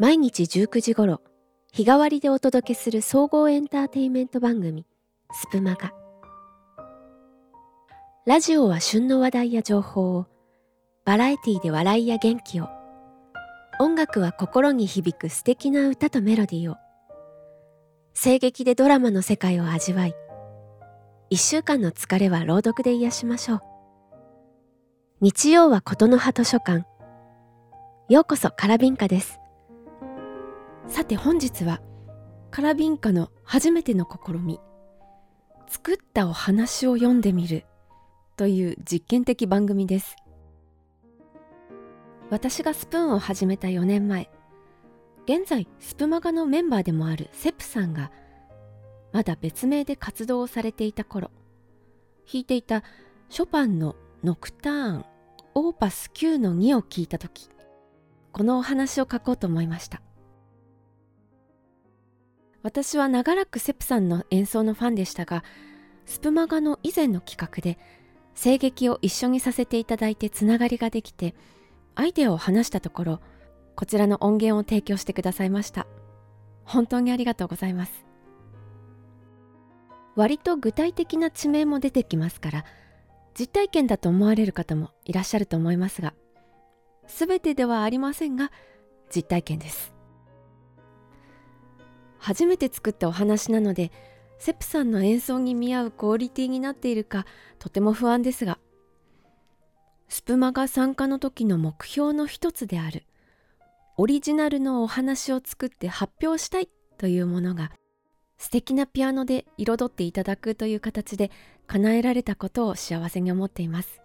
毎日19時頃日替わりでお届けする総合エンターテインメント番組スプマガ。ラジオは旬の話題や情報をバラエティで笑いや元気を音楽は心に響く素敵な歌とメロディーを声劇でドラマの世界を味わい一週間の疲れは朗読で癒しましょう。日曜は琴の葉図書館。ようこそカラビンカです。さて本日はカラビンカの初めての試み作ったお話を読んでみるという実験的番組です。私がスプーンを始めた4年前現在スプマガのメンバーでもあるセプさんがまだ別名で活動をされていた頃弾いていたショパンのノクターンオーパス9の2を聞いた時このお話を書こうと思いました。私は長らくセプさんの演奏のファンでしたがスプマガの以前の企画で声劇を一緒にさせていただいてつながりができてアイデアを話したところこちらの音源を提供してくださいました。本当にありがとうございます。割と具体的な地名も出てきますから実体験だと思われる方もいらっしゃると思いますが全てではありませんが実体験です。初めて作ったお話なのでセプさんの演奏に見合うクオリティになっているかとても不安ですがスプマが参加の時の目標の一つであるオリジナルのお話を作って発表したいというものが素敵なピアノで彩っていただくという形で叶えられたことを幸せに思っています。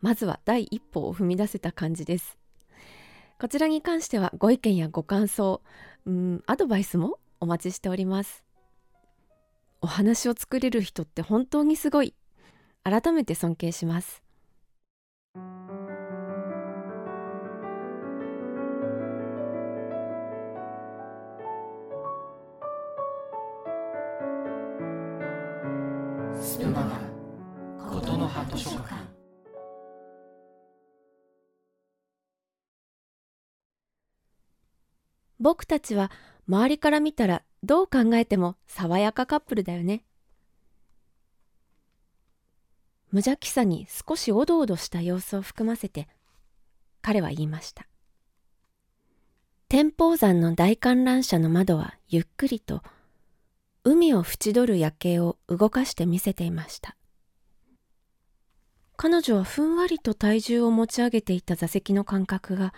まずは第一歩を踏み出せた感じです。こちらに関してはご意見やご感想うんアドバイスもお待ちしております。お話を作れる人って本当にすごい。改めて尊敬します。僕たちは周りから見たらどう考えても爽やかカップルだよね。無邪気さに少しおどおどした様子を含ませて彼は言いました。天保山の大観覧車の窓はゆっくりと海を縁取る夜景を動かして見せていました。彼女はふんわりと体重を持ち上げていた座席の感覚が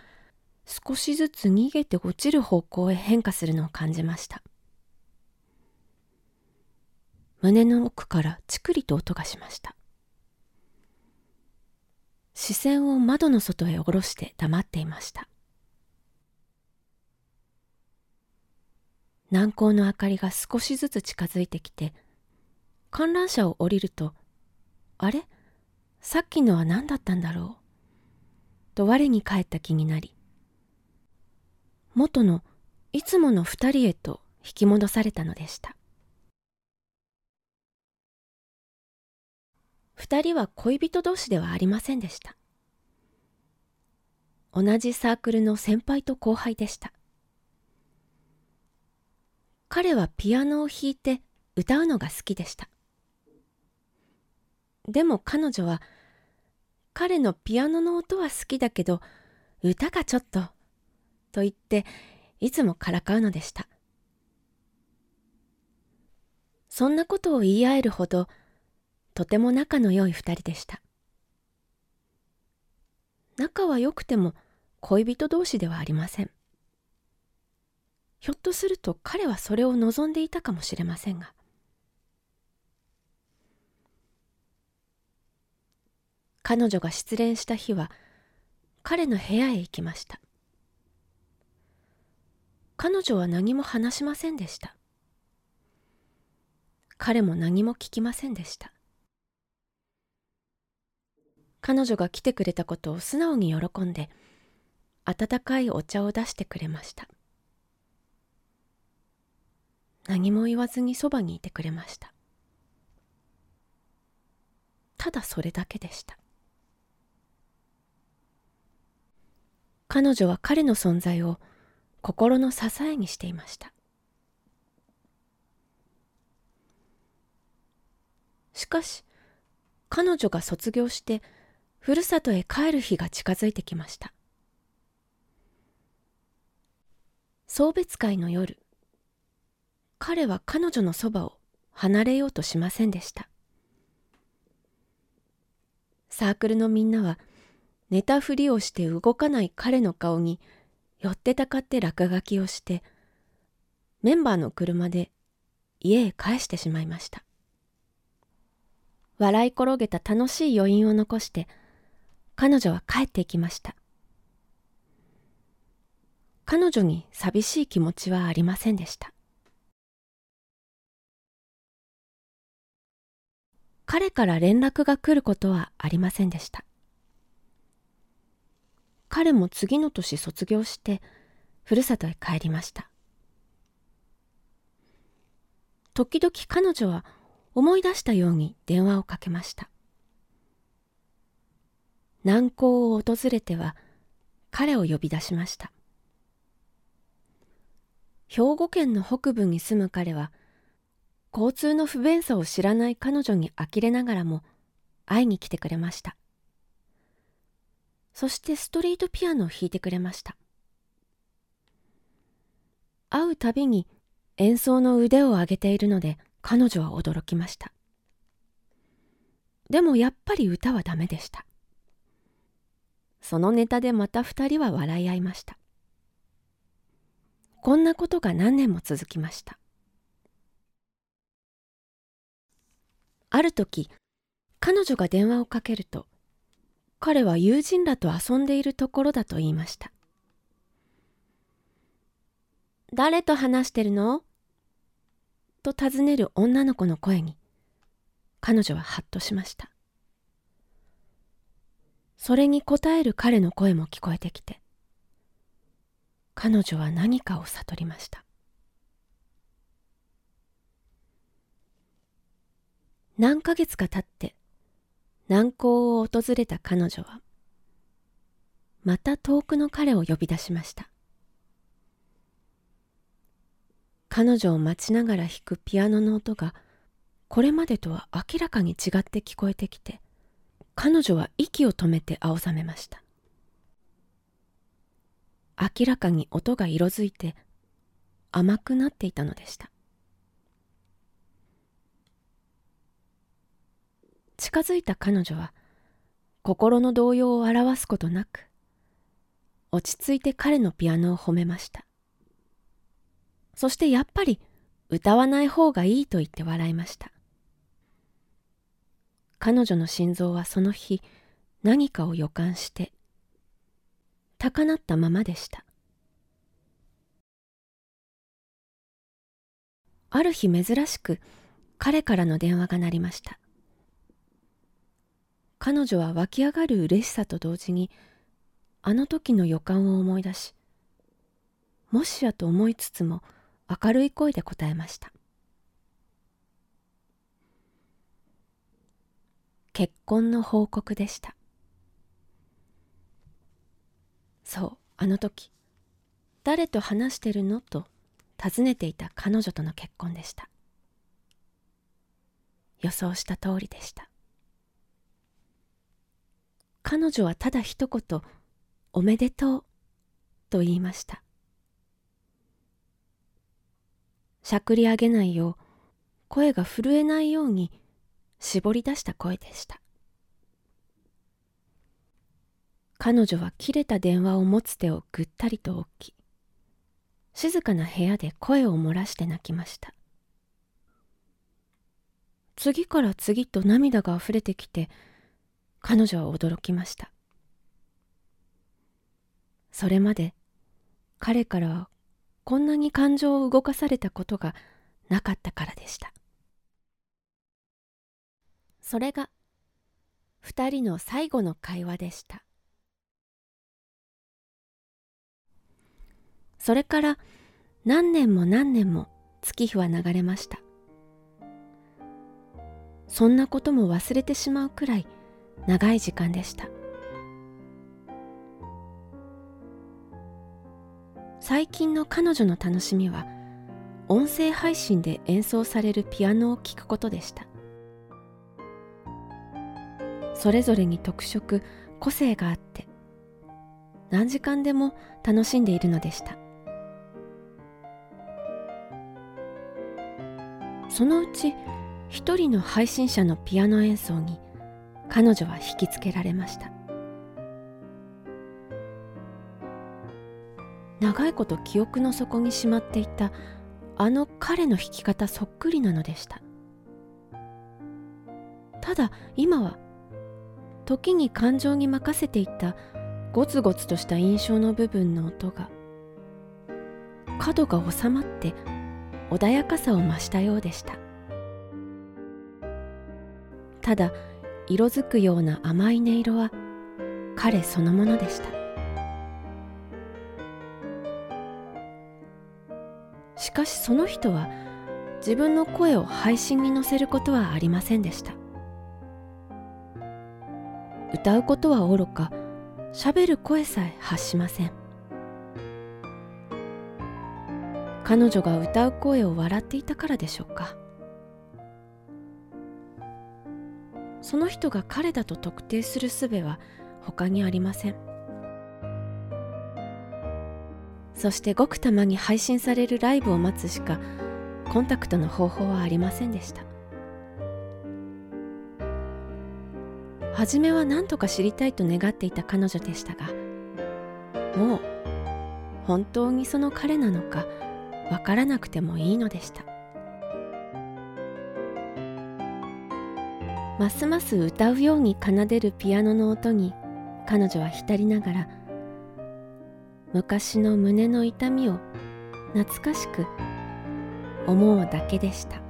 少しずつ逃げて落ちる方向へ変化するのを感じました。胸の奥からチクリと音がしました。視線を窓の外へ下ろして黙っていました。南光の明かりが少しずつ近づいてきて観覧車を降りるとあれ？さっきのは何だったんだろう？と我に返った気になり元のいつもの二人へと引き戻されたのでした。二人は恋人同士ではありませんでした。同じサークルの先輩と後輩でした。彼はピアノを弾いて歌うのが好きでした。でも彼女は彼のピアノの音は好きだけど歌がちょっとと言っていつもからかうのでした。そんなことを言い合えるほどとても仲の良い二人でした。仲は良くても恋人同士ではありません。ひょっとすると彼はそれを望んでいたかもしれませんが。彼女が失恋した日は彼の部屋へ行きました。彼女は何も話しませんでした。彼も何も聞きませんでした。彼女が来てくれたことを素直に喜んで温かいお茶を出してくれました。何も言わずにそばにいてくれました。ただそれだけでした。彼女は彼の存在を心の支えにしていました。しかし彼女が卒業してふるさとへ帰る日が近づいてきました。送別会の夜彼は彼女のそばを離れようとしませんでした。サークルのみんなは寝たふりをして動かない彼の顔に寄ってたかって落書きをしてメンバーの車で家へ帰してしまいました。笑い転げた楽しい余韻を残して彼女は帰っていきました。彼女に寂しい気持ちはありませんでした。彼から連絡が来ることはありませんでした。彼も次の年卒業してふるさとへ帰りました。時々彼女は思い出したように電話をかけました。南港を訪れては彼を呼び出しました。兵庫県の北部に住む彼は交通の不便さを知らない彼女に呆れながらも会いに来てくれました。そしてストリートピアノを弾いてくれました。会うたびに演奏の腕を上げているので彼女は驚きました。でもやっぱり歌はダメでした。そのネタでまた二人は笑い合いました。こんなことが何年も続きました。ある時彼女が電話をかけると彼は友人らと遊んでいるところだと言いました。誰と話してるの？と尋ねる女の子の声に彼女はハッとしました。それに答える彼の声も聞こえてきて彼女は何かを悟りました。何ヶ月か経って南港を訪れた彼女はまた遠くの彼を呼び出しました。彼女を待ちながら弾くピアノの音がこれまでとは明らかに違って聞こえてきて彼女は息を止めて青ざめました。明らかに音が色づいて甘くなっていたのでした。近づいた彼女は心の動揺を表すことなく落ち着いて彼のピアノを褒めました。そしてやっぱり歌わない方がいいと言って笑いました。彼女の心臓はその日何かを予感して高鳴ったままでした。ある日珍しく彼からの電話が鳴りました。彼女は湧き上がる嬉しさと同時にあの時の予感を思い出しもしやと思いつつも明るい声で答えました。結婚の報告でした。そうあの時誰と話してるのと尋ねていた彼女との結婚でした。予想した通りでした。彼女はただ一言「おめでとう」と言いました。しゃくり上げないよう声が震えないように絞り出した声でした。彼女は切れた電話を持つ手をぐったりと置き静かな部屋で声を漏らして泣きました。次から次と涙があふれてきて彼女は驚きました。それまで彼からはこんなに感情を動かされたことがなかったからでした。それが二人の最後の会話でした。それから何年も何年も月日は流れました。そんなことも忘れてしまうくらい長い時間でした。最近の彼女の楽しみは音声配信で演奏されるピアノを聴くことでした。それぞれに特色個性があって何時間でも楽しんでいるのでした。そのうち一人の配信者のピアノ演奏に彼女は引きつけられました。長いこと記憶の底にしまっていたあの彼の弾き方そっくりなのでした。ただ今は時に感情に任せていたゴツゴツとした印象の部分の音が角が収まって穏やかさを増したようでした。ただ色づくような甘い音色は彼そのものでした。しかしその人は自分の声を配信に乗せることはありませんでした。歌うことはおろか喋る声さえ発しません。彼女が歌う声を笑っていたからでしょうか。その人が彼だと特定する術は他にありません。そしてごくたまに配信されるライブを待つしかコンタクトの方法はありませんでした。初めは何とか知りたいと願っていた彼女でしたがもう本当にその彼なのかわからなくてもいいのでした。ますます歌うように奏でるピアノの音に彼女は浸りながら昔の胸の痛みを懐かしく思うだけでした。